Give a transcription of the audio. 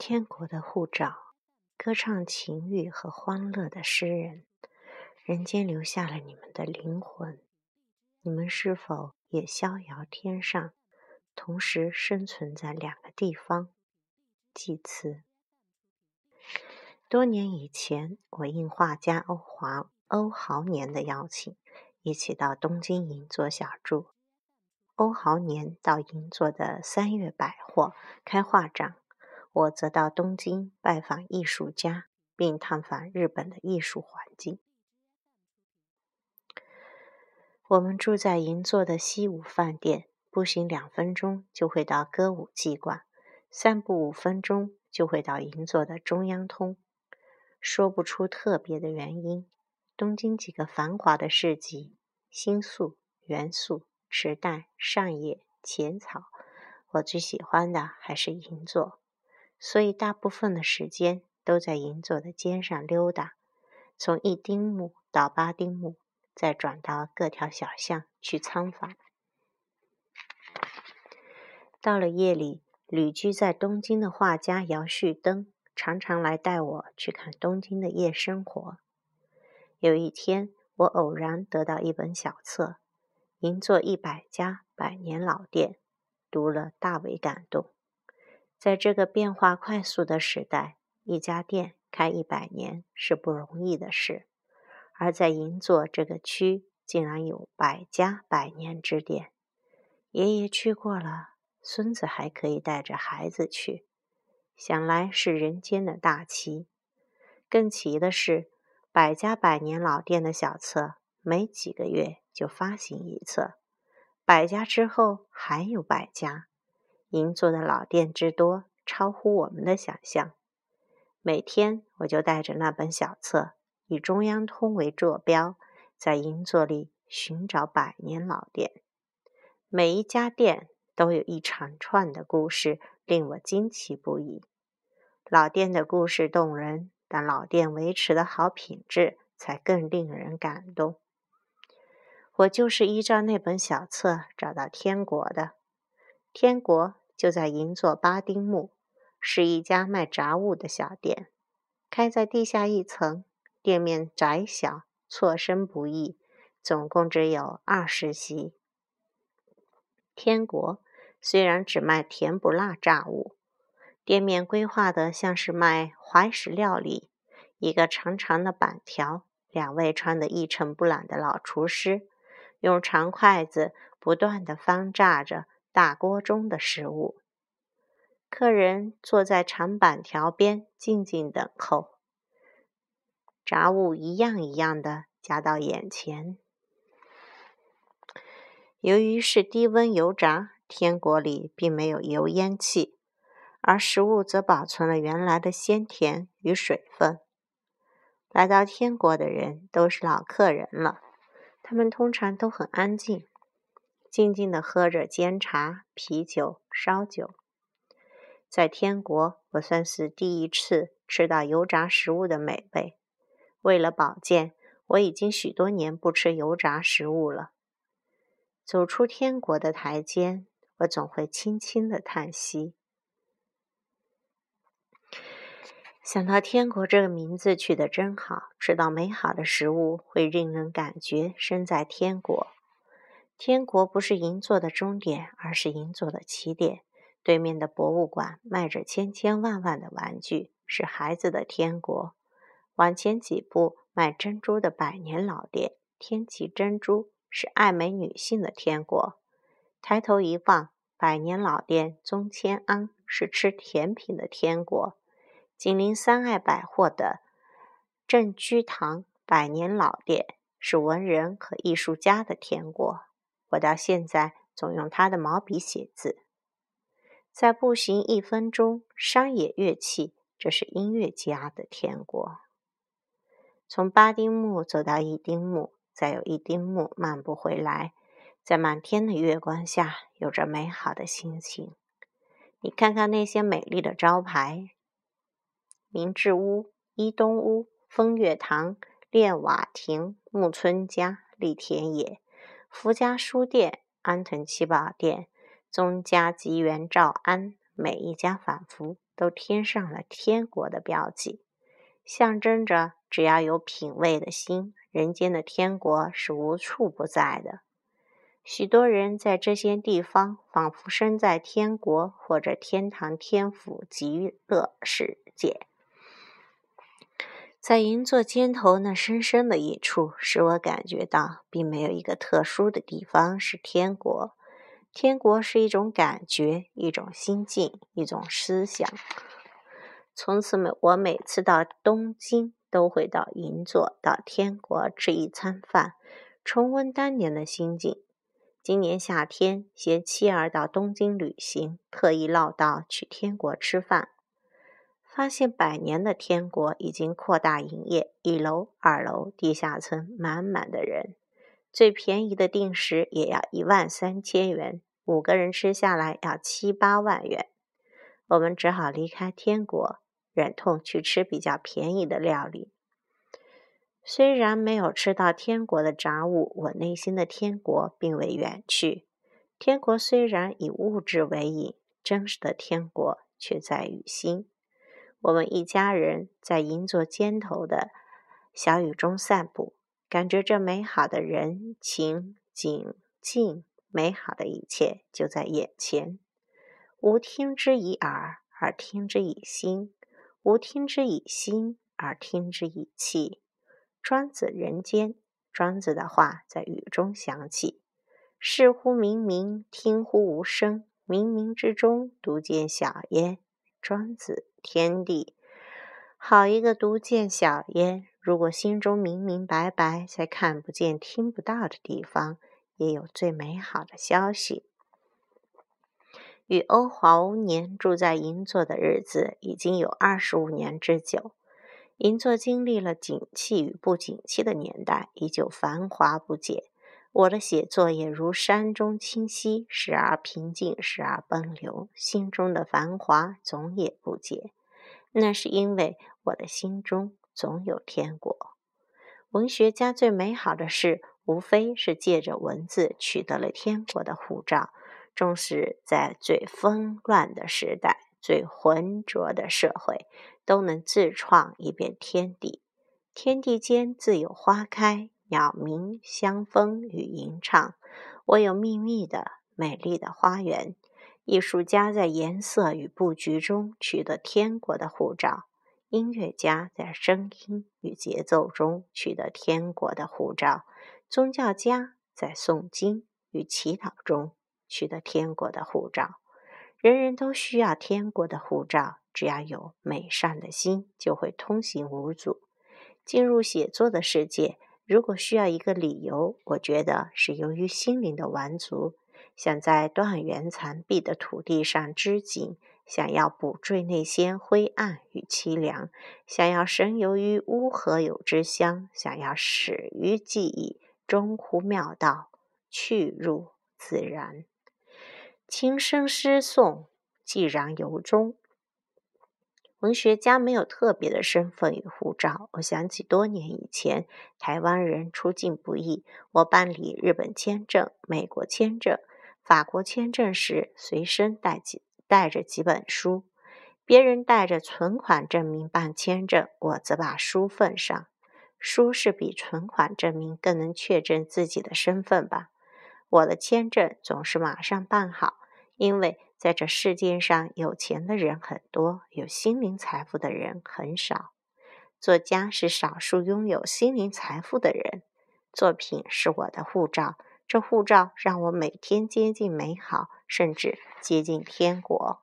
天国的护照，歌唱情欲和欢乐的诗人，人间留下了你们的灵魂。你们是否也逍遥天上，同时生存在两个地方？祭词。多年以前，我应画家欧华欧豪年的邀请，一起到东京银座小住。欧豪年到银座的三月百货开画展，我则到东京拜访艺术家，并探访日本的艺术环境。我们住在银座的西武饭店，步行两分钟就会到歌舞伎馆，散步五分钟就会到银座的中央通。说不出特别的原因。东京几个繁华的市集，新宿、元素、池袋、上野、浅草，我最喜欢的还是银座，所以大部分的时间都在银座的街上溜达，从一丁目到八丁目，再转到各条小巷去参访。到了夜里，旅居在东京的画家姚旭登。常常来带我去看东京的夜生活。有一天，我偶然得到一本小册《银座一百家百年老店》，读了大为感动。在这个变化快速的时代，一家店开一百年是不容易的事，而在银座这个区，竟然有百家百年之店。爷爷去过了，孙子还可以带着孩子去。想来是人间的大奇。更奇的是，百家百年老店的小册，没几个月就发行一册。百家之后还有百家，银座的老店之多，超乎我们的想象。每天我就带着那本小册，以中央通为坐标，在银座里寻找百年老店。每一家店都有一长串的故事，令我惊奇不已。老店的故事动人，但老店维持的好品质才更令人感动。我就是依照那本小册找到天国的。天国就在银座八丁目，是一家卖杂物的小店，开在地下一层，店面窄小，错身不易，总共只有二十席。天国虽然只卖甜不辣炸物。店面规划的像是卖怀石料理，一个长长的板条，两位穿得一尘不染的老厨师，用长筷子不断地翻炸着大锅中的食物。客人坐在长板条边静静等候，炸物一样一样的夹到眼前。由于是低温油炸，天国里并没有油烟气。而食物则保存了原来的鲜甜与水分。来到天国的人都是老客人了，他们通常都很安静，静静地喝着煎茶、啤酒、烧酒。在天国，我算是第一次吃到油炸食物的美味。为了保健，我已经许多年不吃油炸食物了。走出天国的台阶，我总会轻轻地叹息。想到天国这个名字取得真好，吃到美好的食物会令人感觉身在天国。天国不是银座的终点，而是银座的起点。对面的博物馆卖着千千万万的玩具，是孩子的天国。往前几步，卖珍珠的百年老店天齐珍珠是爱美女性的天国。抬头一望，百年老店宗千安是吃甜品的天国。紧邻三爱百货的正居堂百年老店是文人和艺术家的天国。我到现在总用他的毛笔写字。在步行一分钟，山野乐器，这是音乐家的天国。从八丁目走到一丁目，再有一丁目漫步回来，在满天的月光下，有着美好的心情。你看看那些美丽的招牌。明治屋、伊东屋、风月堂、练瓦亭、木村家、立田野、福家书店、安藤七宝店、宗家吉原照安、每一家仿佛都贴上了天国的标记，象征着只要有品味的心，人间的天国是无处不在的。许多人在这些地方，仿佛身在天国或者天堂、天府、极乐世界。在银座尖头那深深的一处，使我感觉到，并没有一个特殊的地方是天国。天国是一种感觉，一种心境，一种思想。从此，每我每次到东京，都会到银座、到天国吃一餐饭，重温当年的心境。今年夏天，携妻儿到东京旅行，特意绕道去天国吃饭。发现百年的天国已经扩大营业，一楼、二楼、地下层满满的人，最便宜的定时也要一万三千元，五个人吃下来要七八万元。我们只好离开天国，忍痛去吃比较便宜的料理。虽然没有吃到天国的杂物，我内心的天国并未远去。天国虽然以物质为引，真实的天国却在于心。我们一家人在银座尖头的小雨中散步，感觉这美好的人情景境，美好的一切就在眼前。无听之以耳，而听之以心；无听之以心，而听之以气。庄子人间，庄子的话在雨中响起：“视乎冥冥，听乎无声。冥冥之中，独见小焉。”庄子。天地，好一个独见小焉！如果心中明明白白，在看不见、听不到的地方，也有最美好的消息。与欧华年住在银座的日子已经有二十五年之久。银座经历了景气与不景气的年代，依旧繁华不减。我的写作也如山中清溪，时而平静，时而奔流，心中的繁华总也不减。那是因为我的心中总有天国。文学家最美好的事，无非是借着文字取得了天国的护照。纵使在最纷乱的时代、最浑浊的社会，都能自创一片天地。天地间自有花开。鸟鸣、香风与吟唱，我有秘密的美丽的花园。艺术家在颜色与布局中取得天国的护照，音乐家在声音与节奏中取得天国的护照，宗教家在诵经与祈祷中取得天国的护照。人人都需要天国的护照，只要有美善的心，就会通行无阻，进入写作的世界。如果需要一个理由，我觉得是由于心灵的完足，想在断垣残壁的土地上织锦，想要补缀那些灰暗与凄凉，想要神游于乌合有之乡，想要始于记忆，终乎妙道，去入自然。轻声诗颂，既然由衷。文学家没有特别的身份与护照。我想起多年以前，台湾人出境不易，我办理日本签证、美国签证、法国签证时，随身带几带着几本书。别人带着存款证明办签证，我则把书奉上。书是比存款证明更能确证自己的身份吧？我的签证总是马上办好，因为。在这世界上，有钱的人很多，有心灵财富的人很少。作家是少数拥有心灵财富的人。作品是我的护照，这护照让我每天接近美好，甚至接近天国。